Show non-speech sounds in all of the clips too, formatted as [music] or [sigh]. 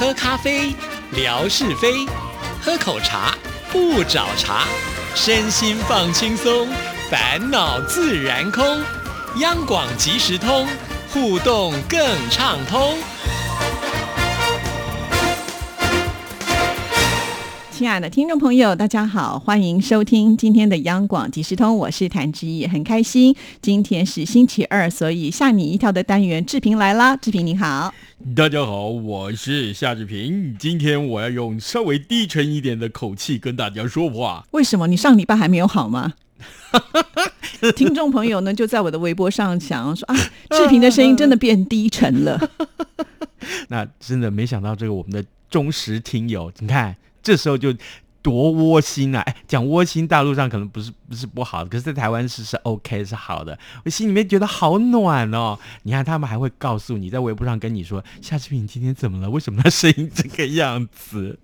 喝咖啡，聊是非；喝口茶，不找茬。身心放轻松，烦恼自然空。央广即时通，互动更畅通。亲爱的听众朋友，大家好，欢迎收听今天的央广即时通，我是谭志毅，很开心。今天是星期二，所以吓你一跳的单元，志平来啦。志平你好，大家好，我是夏志平。今天我要用稍微低沉一点的口气跟大家说话。为什么？你上礼拜还没有好吗？[laughs] 听众朋友呢，就在我的微博上讲说啊，志平的声音真的变低沉了。[laughs] 那真的没想到，这个我们的忠实听友，你看。这时候就多窝心啊！哎，讲窝心，大陆上可能不是不是不好，可是在台湾是是 OK 是好的。我心里面觉得好暖哦。你看他们还会告诉你在微博上跟你说，夏志平今天怎么了？为什么他声音这个样子？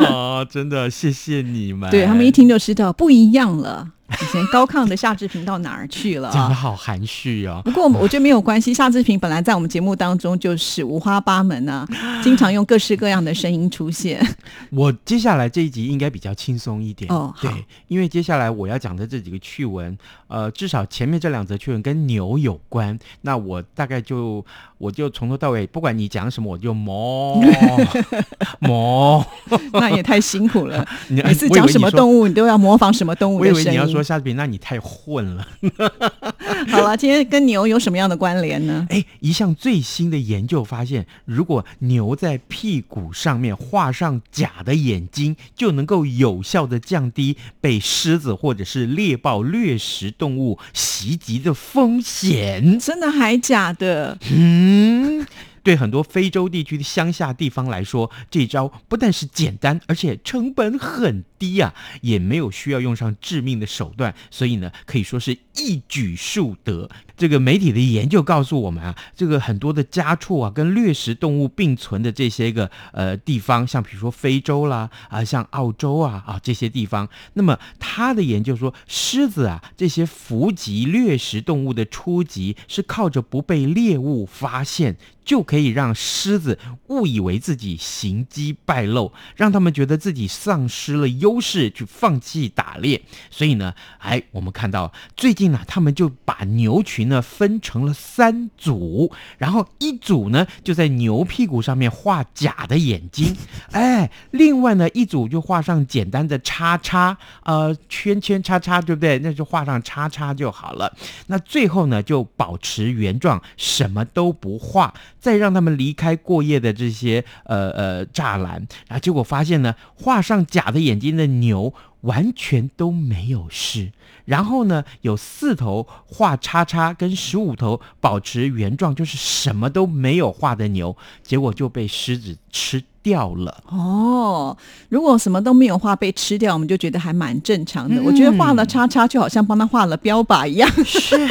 啊，真的谢谢你们。对他们一听就知道不一样了。以前高亢的夏志平到哪儿去了？讲的好含蓄哦。不过我觉得没有关系，夏志平本来在我们节目当中就是五花八门啊，经常用各式各样的声音出现。[laughs] 我接下来这一集应该比较轻松一点哦，对，因为接下来我要讲的这几个趣闻，呃，至少前面这两则趣闻跟牛有关，那我大概就我就从头到尾，不管你讲什么，我就磨磨，[laughs] 那也太辛苦了。[laughs] 每次讲什么动物，你都要模仿什么动物的声音。说夏志平，那你太混了。[laughs] 好了，今天跟牛有什么样的关联呢？哎，一项最新的研究发现，如果牛在屁股上面画上假的眼睛，就能够有效的降低被狮子或者是猎豹掠食动物袭击的风险。真的还假的？嗯。对很多非洲地区的乡下地方来说，这招不但是简单，而且成本很低啊，也没有需要用上致命的手段，所以呢，可以说是一举数得。这个媒体的研究告诉我们啊，这个很多的家畜啊，跟掠食动物并存的这些个呃地方，像比如说非洲啦啊，像澳洲啊啊这些地方，那么他的研究说，狮子啊这些伏击掠食动物的初级是靠着不被猎物发现。就可以让狮子误以为自己行迹败露，让他们觉得自己丧失了优势，去放弃打猎。所以呢，哎，我们看到最近呢，他们就把牛群呢分成了三组，然后一组呢就在牛屁股上面画假的眼睛，[laughs] 哎，另外呢一组就画上简单的叉叉，呃，圈圈叉叉，对不对？那就画上叉叉就好了。那最后呢就保持原状，什么都不画。再让他们离开过夜的这些呃呃栅栏，然后结果发现呢，画上假的眼睛的牛完全都没有事。然后呢，有四头画叉叉，跟十五头保持原状，就是什么都没有画的牛，结果就被狮子吃掉了。哦，如果什么都没有画被吃掉，我们就觉得还蛮正常的。我觉得画了叉叉，就好像帮他画了标靶一样。是。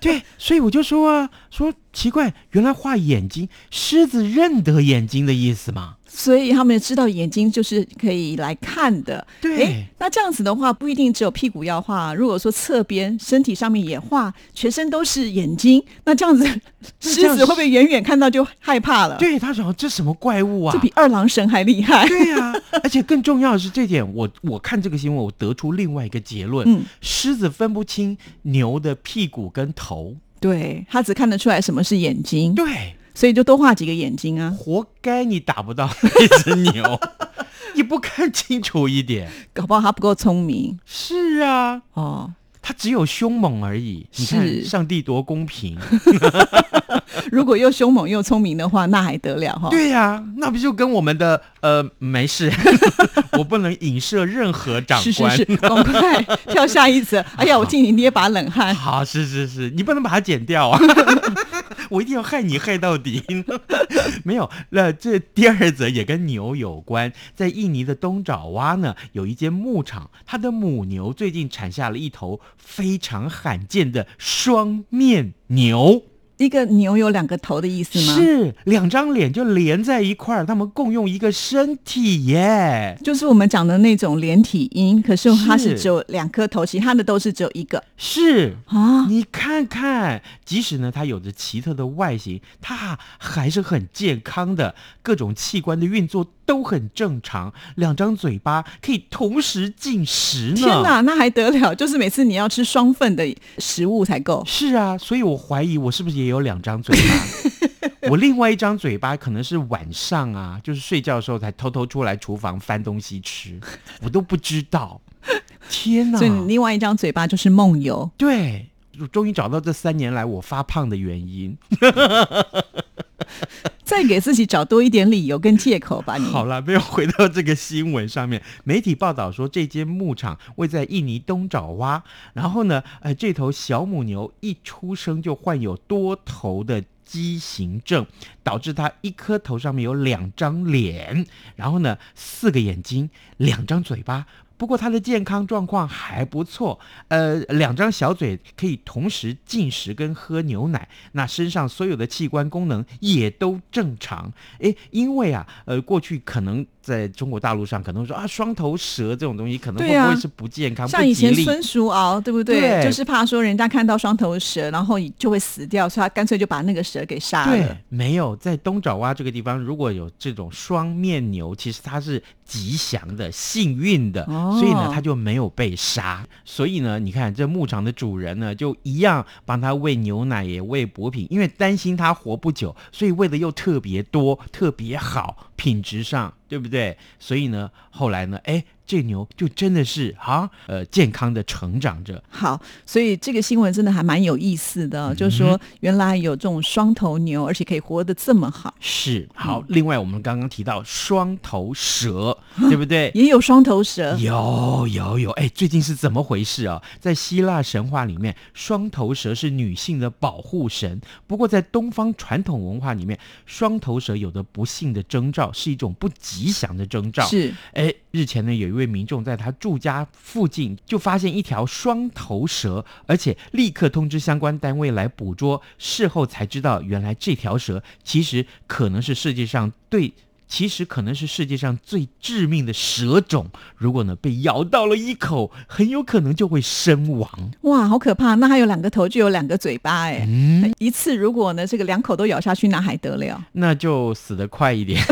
对，所以我就说啊，说奇怪，原来画眼睛，狮子认得眼睛的意思吗？所以他们知道眼睛就是可以来看的。对，那这样子的话，不一定只有屁股要画。如果说侧边、身体上面也画，全身都是眼睛，那这样子 [laughs] 狮子会不会远远看到就害怕了？对他想：“这什么怪物啊？这比二郎神还厉害。”对呀，而且更重要的是这点，我我看这个新闻，我得出另外一个结论：嗯，狮子分不清牛的屁股跟头，对他只看得出来什么是眼睛。对。所以就多画几个眼睛啊！活该你打不到那只牛，[laughs] 你不看清楚一点，搞不好他不够聪明。是啊，哦，他只有凶猛而已。你看，上帝多公平！[laughs] 如果又凶猛又聪明的话，那还得了哈？对呀，那不就跟我们的呃没事，[laughs] 我不能影射任何长官。是是是，赶快跳下一则。哎呀，我替你捏把冷汗。好，是是是，你不能把它剪掉啊。我一定要害你害到底。没有，那这第二则也跟牛有关。在印尼的东爪哇呢，有一间牧场，它的母牛最近产下了一头非常罕见的双面牛。一个牛有两个头的意思吗？，是两张脸就连在一块儿，他们共用一个身体耶。就是我们讲的那种连体婴，可是它是是只有两颗头，其他的都是只有一个是啊。你看看，即使呢它有着奇特的外形，它还是很健康的，各种器官的运作都很正常，两张嘴巴可以同时进食呢。天哪，那还得了？就是每次你要吃双份的食物才够。是啊，所以我怀疑我是不是也有两张嘴巴？[laughs] 我另外一张嘴巴可能是晚上啊，就是睡觉的时候才偷偷出来厨房翻东西吃，我都不知道。天哪！所以你另外一张嘴巴就是梦游。对，我终于找到这三年来我发胖的原因。[laughs] [laughs] 再给自己找多一点理由跟借口吧，你。好了，没有回到这个新闻上面。媒体报道说，这间牧场位在印尼东爪哇，然后呢，呃，这头小母牛一出生就患有多头的。畸形症导致它一颗头上面有两张脸，然后呢四个眼睛，两张嘴巴。不过他的健康状况还不错，呃，两张小嘴可以同时进食跟喝牛奶，那身上所有的器官功能也都正常。诶，因为啊，呃，过去可能在中国大陆上可能说啊，双头蛇这种东西可能会不会是不健康、像以？前孙叔敖，对不对？对就是怕说人家看到双头蛇，然后就会死掉，所以他干脆就把那个蛇给杀对了。，没有在东爪哇这个地方，如果有这种双面牛，其实它是吉祥的、幸运的，哦所以呢，它就没有被杀。所以呢，你看这牧场的主人呢，就一样帮它喂牛奶，也喂补品，因为担心它活不久，所以喂的又特别多、特别好，品质上对不对？所以呢，后来呢，哎，这牛就真的是啊，呃，健康的成长着。好，所以这个新闻真的还蛮有意思的，嗯就是说原来有这种双头牛，而且可以活得这么好，是好，嗯另外我们刚刚提到双头蛇，[laughs] 对不对？也有双头蛇。有有有，哎，最近是怎么回事啊？在希腊神话里面，双头蛇是女性的保护神。不过在东方传统文化里面，双头蛇有的不幸的征兆，是一种不吉祥的征兆。是哎，日前呢，有一位民众在他住家附近就发现一条双头蛇，而且立刻通知相关单位来捕捉。事后才知道，原来这条蛇其实可能是世界上对。其实可能是世界上最致命的蛇种，如果呢被咬到了一口，很有可能就会身亡。哇，好可怕！那它有两个头，就有两个嘴巴，哎、嗯，一次如果呢这个两口都咬下去，那还得了？那就死得快一点。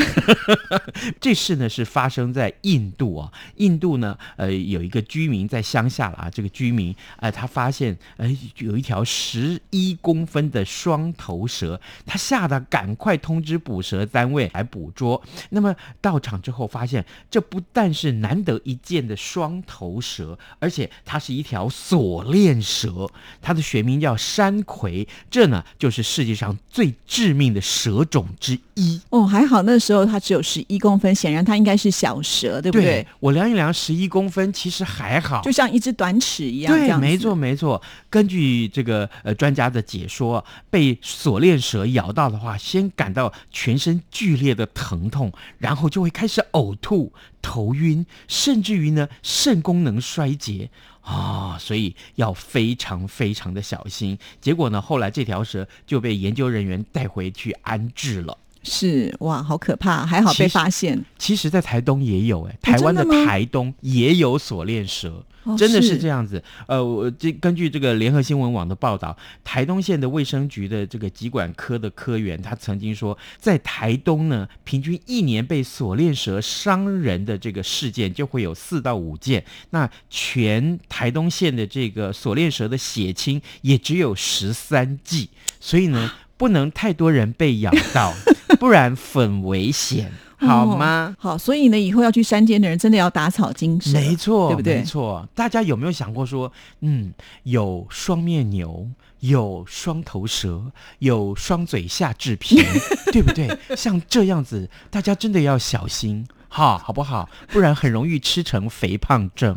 [laughs] 这事呢是发生在印度啊，印度呢，呃，有一个居民在乡下了啊，这个居民，呃，他发现，呃，有一条十一公分的双头蛇，他吓得赶快通知捕蛇单位来捕捉。那么到场之后发现，这不但是难得一见的双头蛇，而且它是一条锁链蛇，它的学名叫山葵，这呢就是世界上最致命的蛇种之一。哦，还好那时候它只有十一公分，显然它应该是小蛇，对不对？我量一量，十一公分，其实还好。就像一只短尺一样，对，没错没错。根据这个呃专家的解说，被锁链蛇咬到的话，先感到全身剧烈的疼痛，然后就会开始呕吐、头晕，甚至于呢肾功能衰竭。啊、所以要非常非常的小心。结果呢，后来这条蛇就被研究人员带回去安置了。是哇，好可怕！还好被发现，其实，在台东也有哎、台湾的台东也有锁链蛇。哦真的是是这样子，呃，我这根据这个联合新闻网的报道，台东县的卫生局的这个疾管科的科员，他曾经说，在台东呢，平均一年被锁链蛇伤人的这个事件就会有四到五件，那全台东县的这个锁链蛇的血清也只有十三剂，所以呢，[laughs] 不能太多人被咬到，不然很危险，好吗？哦好，所以呢，以后要去山间的人真的要打草惊蛇，没错，对不对没错，大家有没有想过说，嗯，有双面牛，有双头蛇，有双嘴下制品，[laughs] 对不对？像这样子，大家真的要小心，哈，好不好？不然很容易吃成肥胖症。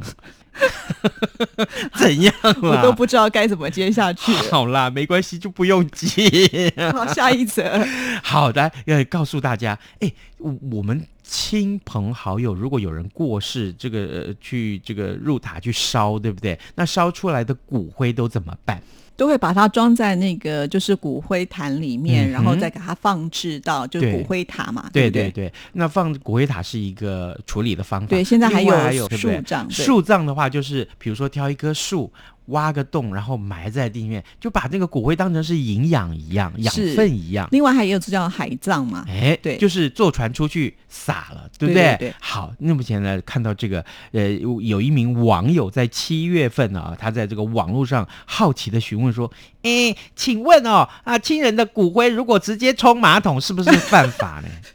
[laughs] 怎样啦？我都不知道该怎么接下去。好啦，没关系，就不用接。好，下一则，好的，要告诉大家，哎，我我们亲朋好友如果有人过世，这个、呃、去这个入塔去烧，对不对？那烧出来的骨灰都怎么办？都会把它装在那个就是骨灰坛里面，嗯然后再给它放置到就是骨灰塔嘛，不对？对对对，那放骨灰塔是一个处理的方法。对现在还有还有树葬树葬的话，就是比如说挑一棵树。挖个洞，然后埋在地面，就把那个骨灰当成是营养一样、养分一样。另外还有这叫海葬嘛，哎，对。就是坐船出去撒了，对不对对对？好，那目前呢，看到这个，呃，有有一名网友在七月份啊，他在这个网络上好奇的询问说：“哎，请问哦，啊，亲人的骨灰如果直接冲马桶，是不是犯法呢？[laughs] [laughs]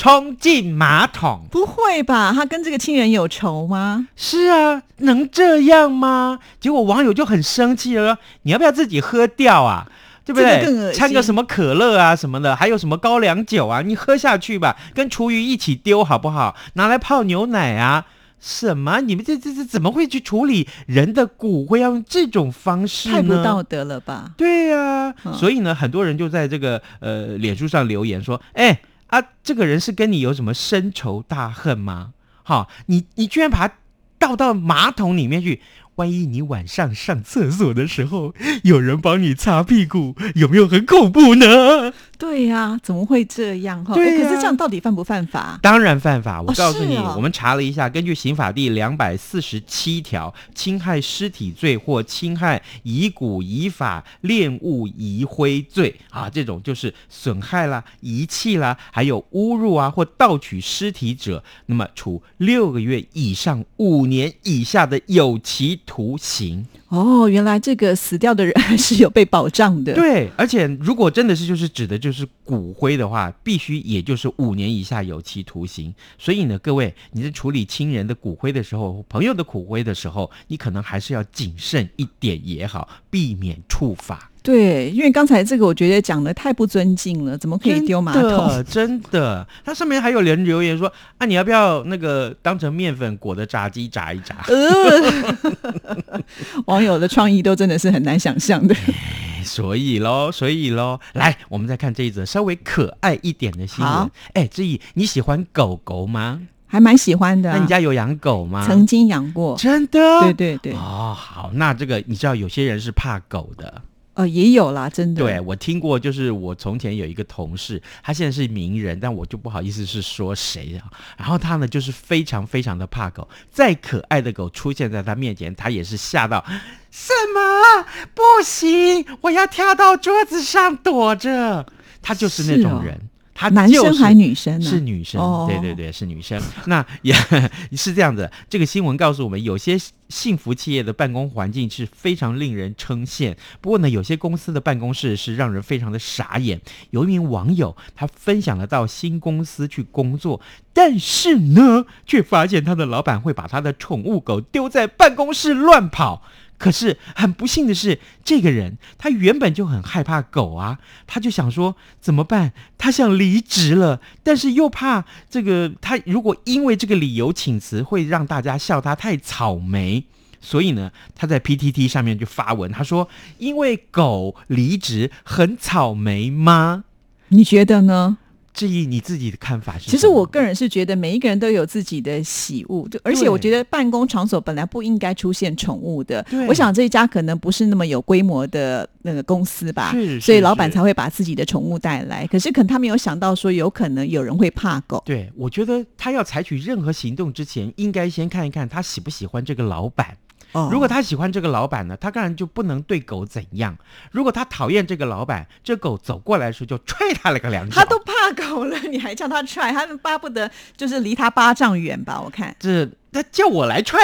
冲进马桶？不会吧？他跟这个亲人有仇吗？是啊，能这样吗？结果网友就很生气了，说你要不要自己喝掉啊？对不对？掺个什么可乐啊什么的，还有什么高粱酒啊，你喝下去吧，跟厨余一起丢好不好？拿来泡牛奶啊？什么？你们这这这怎么会去处理人的骨灰？要用这种方式呢？太不道德了吧？对呀、嗯所以呢，很多人就在这个呃脸书上留言说：“哎啊，这个人是跟你有什么深仇大恨吗？哈，你你居然把他倒到马桶里面去，万一你晚上上厕所的时候有人帮你擦屁股，有没有很恐怖呢？对呀、怎么会这样哈？对可是这样到底犯不犯法？当然犯法。我哦告诉你，我们查了一下，根据刑法第两百四十七条，侵害尸体罪或侵害遗骨遗法恋物遗灰罪啊，这种就是损害啦、遗弃啦，还有侮辱啊或盗取尸体者，那么处六个月以上五年以下的有期徒刑。哦，原来这个死掉的人还 [laughs] 是有被保障的。对，而且如果真的是就是指的就是骨灰的话，必须也就是五年以下有期徒刑。所以呢，各位你在处理亲人的骨灰的时候，朋友的骨灰的时候，你可能还是要谨慎一点也好，避免触法。对，因为刚才这个我觉得讲的太不尊敬了，怎么可以丢马真桶？的，真的。它上面还有人留言说啊，你要不要那个当成面粉裹的炸鸡炸一炸？呃，[laughs] 网友的创意都真的是很难想象的。[laughs] 所以喽，所以喽，来，我们再看这一则稍微可爱一点的新闻。哎，志毅，你喜欢狗狗吗？还蛮喜欢的、啊。那你家有养狗吗？曾经养过？真的？对对对，哦，好，那这个你知道有些人是怕狗的，呃，也有啦，真的。对我听过，就是我从前有一个同事，他现在是名人，但我就不好意思是说谁啊。然后他呢，就是非常非常的怕狗，再可爱的狗出现在他面前，他也是吓到。什么？不行，我要跳到桌子上躲着。他就是那种人。他男生还女生呢？是女生，哦对对对，是女生。[laughs] 那也 [laughs] 是这样子。这个新闻告诉我们，有些幸福企业的办公环境是非常令人称羡。不过呢，有些公司的办公室是让人非常的傻眼。有一名网友，他分享了到新公司去工作，但是呢，却发现他的老板会把他的宠物狗丢在办公室乱跑。可是很不幸的是，这个人他原本就很害怕狗啊，他就想说怎么办？他想离职了，但是又怕这个他如果因为这个理由请辞，会让大家笑他太草莓。所以呢，他在 PTT 上面就发文，他说：“因为狗离职很草莓吗你觉得呢？？”至于你自己的看法是？其实我个人是觉得每一个人都有自己的喜恶，就而且我觉得办公场所本来不应该出现宠物的对。我想这一家可能不是那么有规模的那个公司吧，是是所以老板才会把自己的宠物带来。可是可能他没有想到说，有可能有人会怕狗。对，我觉得他要采取任何行动之前，应该先看一看他喜不喜欢这个老板。哦如果他喜欢这个老板呢，他当然就不能对狗怎样；如果他讨厌这个老板，这狗走过来的时候就踹他了个两脚。他都怕狗了，你还叫他踹，他巴不得就是离他八丈远吧？我看。这他叫我来踹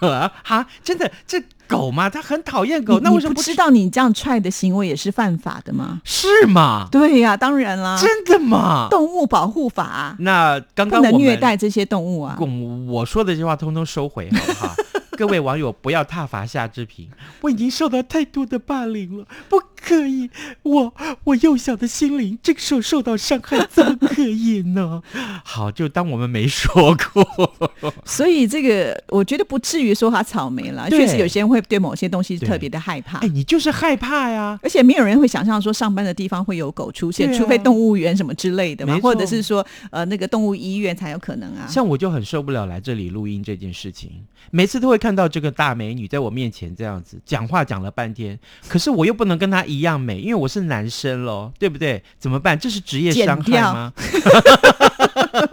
啊！哈，真的，这狗嘛，他很讨厌狗，那为什么不知道你这样踹的行为也是犯法的吗？是吗？对呀、当然啦，真的吗？动物保护法那刚不能刚我们虐待这些动物啊。我我说的这些话通通收回，好不好？各位网友不要踏伐夏志平，我已经受到太多的霸凌了，不可以？我我幼小的心灵这个时候受到伤害，怎么可以呢？[laughs] 好，就当我们没说过。[laughs] 所以这个我觉得不至于说他草莓了，确实有些人会对某些东西特别的害怕哎，。你就是害怕呀。而且没有人会想象说上班的地方会有狗出现，啊除非动物园什么之类的嘛，或者是说呃那个动物医院才有可能啊。像我就很受不了来这里录音这件事情，每次都会看到这个大美女在我面前这样子讲话讲了半天，可是我又不能跟她一样美，因为我是男生喽，对不对？怎么办？这是职业伤害吗？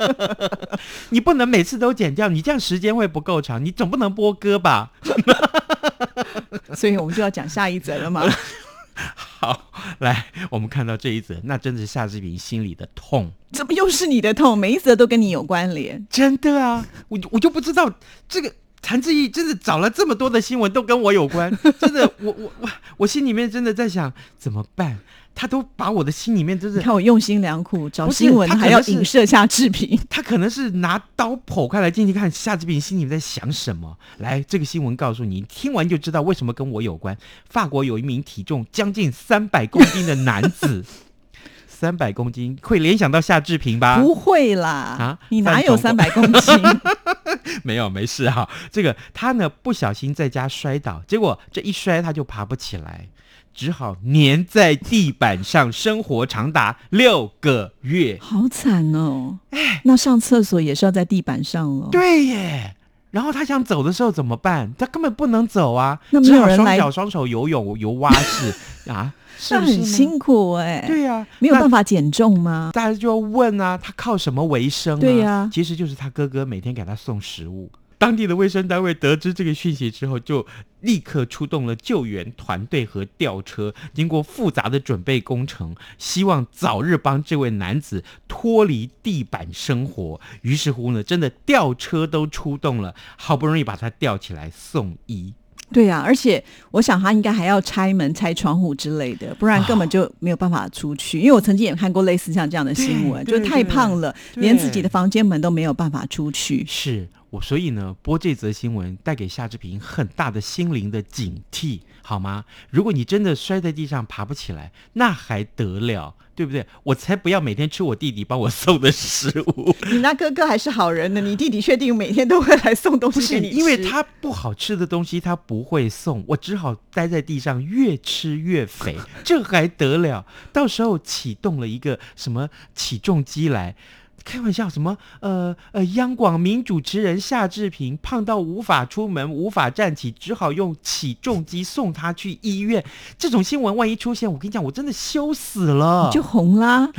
[laughs] 你不能每次都剪掉，你这样时间会不够长，你总不能播歌吧？所以我们就要讲下一则了嘛。[laughs] 好，来，我们看到这一则，那真的是夏志平心里的痛。怎么又是你的痛？每一则都跟你有关联。真的啊，我我就不知道这个谭志毅真的找了这么多的新闻都跟我有关，[laughs] 真的，我我我我心里面真的在想怎么办？他都把我的心里面真你是，看我用心良苦，找新闻还要他可能是影射夏志平。[laughs] 他可能是拿刀剖开来进去看夏志平心里面在想什么。来，这个新闻告诉你，听完就知道为什么跟我有关。法国有一名体重将近三百公斤的男子，三百公斤会联想到夏志平吧？不会啦，啊你哪有三百公斤？[laughs] 没有，没事哈。这个他呢不小心在家摔倒，结果这一摔他就爬不起来，只好粘在地板上生活长达六个月。好惨哦！哎那上厕所也是要在地板上哦。对耶。然后他想走的时候怎么办？他根本不能走啊，那没只好双脚双手游泳游蛙式 [laughs] 啊，是那不是？很辛苦哎、对呀、没有办法。减重吗？大家就要问啊，他靠什么为生、啊？对呀其实就是他哥哥每天给他送食物。当地的卫生单位得知这个讯息之后，就立刻出动了救援团队和吊车，经过复杂的准备工程，希望早日帮这位男子脱离地板生活。于是乎呢，真的吊车都出动了，好不容易把他吊起来送医。对呀、而且我想他应该还要拆门、拆窗户之类的，不然根本就没有办法出去。因为我曾经也看过类似像这样的新闻，就太胖了，连自己的房间门都没有办法出去。是我，所以呢，播这则新闻带给夏志平很大的心灵的警惕，好吗？如果你真的摔在地上爬不起来，那还得了，对不对？我才不要每天吃我弟弟帮我送的食物，你那哥哥还是好人呢，你弟弟确定每天都会来送东西给你？因为他不好吃的东西他不会送，我只好待在地上越吃越肥，这还得了？到时候启动了一个什么起重机来。开玩笑，什么呃呃，央广名主持人夏志平胖到无法出门、无法站起，只好用起重机送他去医院。这种新闻万一出现，我跟你讲，我真的羞死了。就红啦，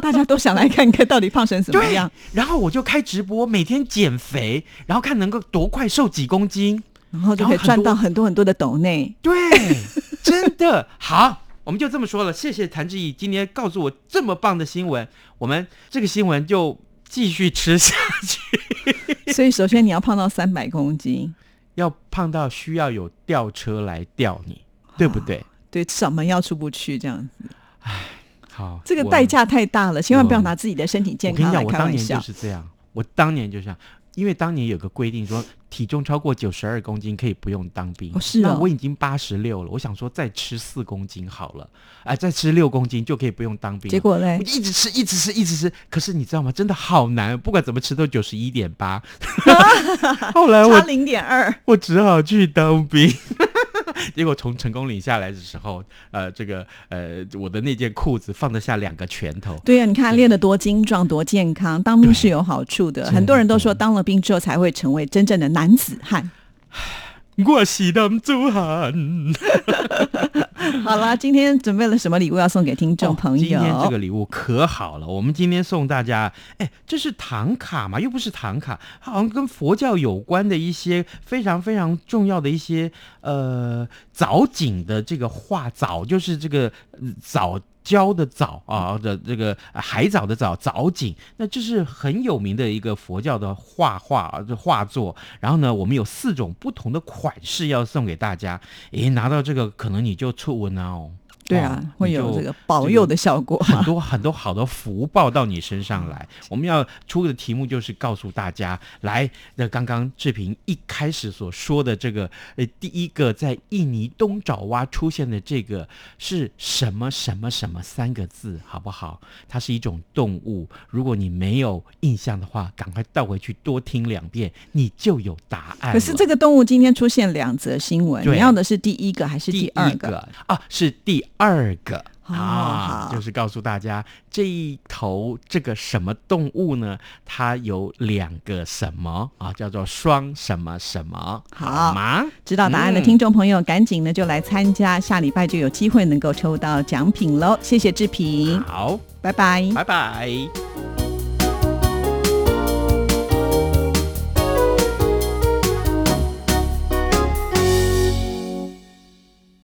大家都想来看看到底胖成什么样，，[laughs] 然后我就开直播，每天减肥，然后看能够多快瘦几公斤。然后就可以赚到很多很多的斗内。对，真的好，我们就这么说了。谢谢谭志毅今天告诉我这么棒的新闻，我们这个新闻就继续吃下去。[laughs] 所以首先你要胖到三百公斤，要胖到需要有吊车来吊你，对不对？对，至少门要出不去这样子。唉好，这个代。价太大了，千万不要拿自己的身体健我跟你讲，我当年就开玩笑。是这样，我当年就这样。因为当年有个规定说，体重超过九十二公斤可以不用当兵。哦是哦那我已经八十六了，我想说再吃四公斤好了，哎、再吃六公斤就可以不用当兵。结果嘞我，就一直吃，一直吃，一直吃。可是你知道吗？真的好难，不管怎么吃都九十一点八。[laughs] [laughs] 后来差我零点二，我只好去当兵。结果从成功岭下来的时候，呃，这个呃，我的那件裤子放得下两个拳头。对呀、你看练得多精壮，多健康，当兵是有好处的。很多人都的说当了兵之后才会成为真正的男子汉。[sighs] 我是男子汉。[laughs] [laughs] 好了，今天准备了什么礼物要送给听众朋友？今天这个礼物可好了，我们今天送大家，哎，这是唐卡嘛，又不是唐卡，好像跟佛教有关的一些非常非常重要的一些呃藻井的这个画，藻就是这个藻。礁的藻啊的这个海藻的藻藻井，那这是很有名的一个佛教的画画啊，这画作。然后呢，我们有四种不同的款式要送给大家。诶，拿到这个可能你就触温啊哦。对啊，哦会有这个保佑的效果。很多很多好的福报到你身上来。[laughs] 我们要出的题目就是告诉大家，来，那刚刚志平一开始所说的这个，呃，第一个在印尼东爪哇出现的这个是什么什么什么三个字，好不好？它是一种动物。如果你没有印象的话，赶快倒回去多听两遍，你就有答案。可是这个动物今天出现两则新闻，对你要的是第一个还是第第二一个啊，是第二个。哦啊，就是告诉大家这一头这个什么动物呢？它有两个什么啊，叫做双什么什么，好吗？知道答案的嗯听众朋友，赶紧呢就来参加，下礼拜就有机会能够抽到奖品喽！谢谢志平，好，拜拜。拜拜。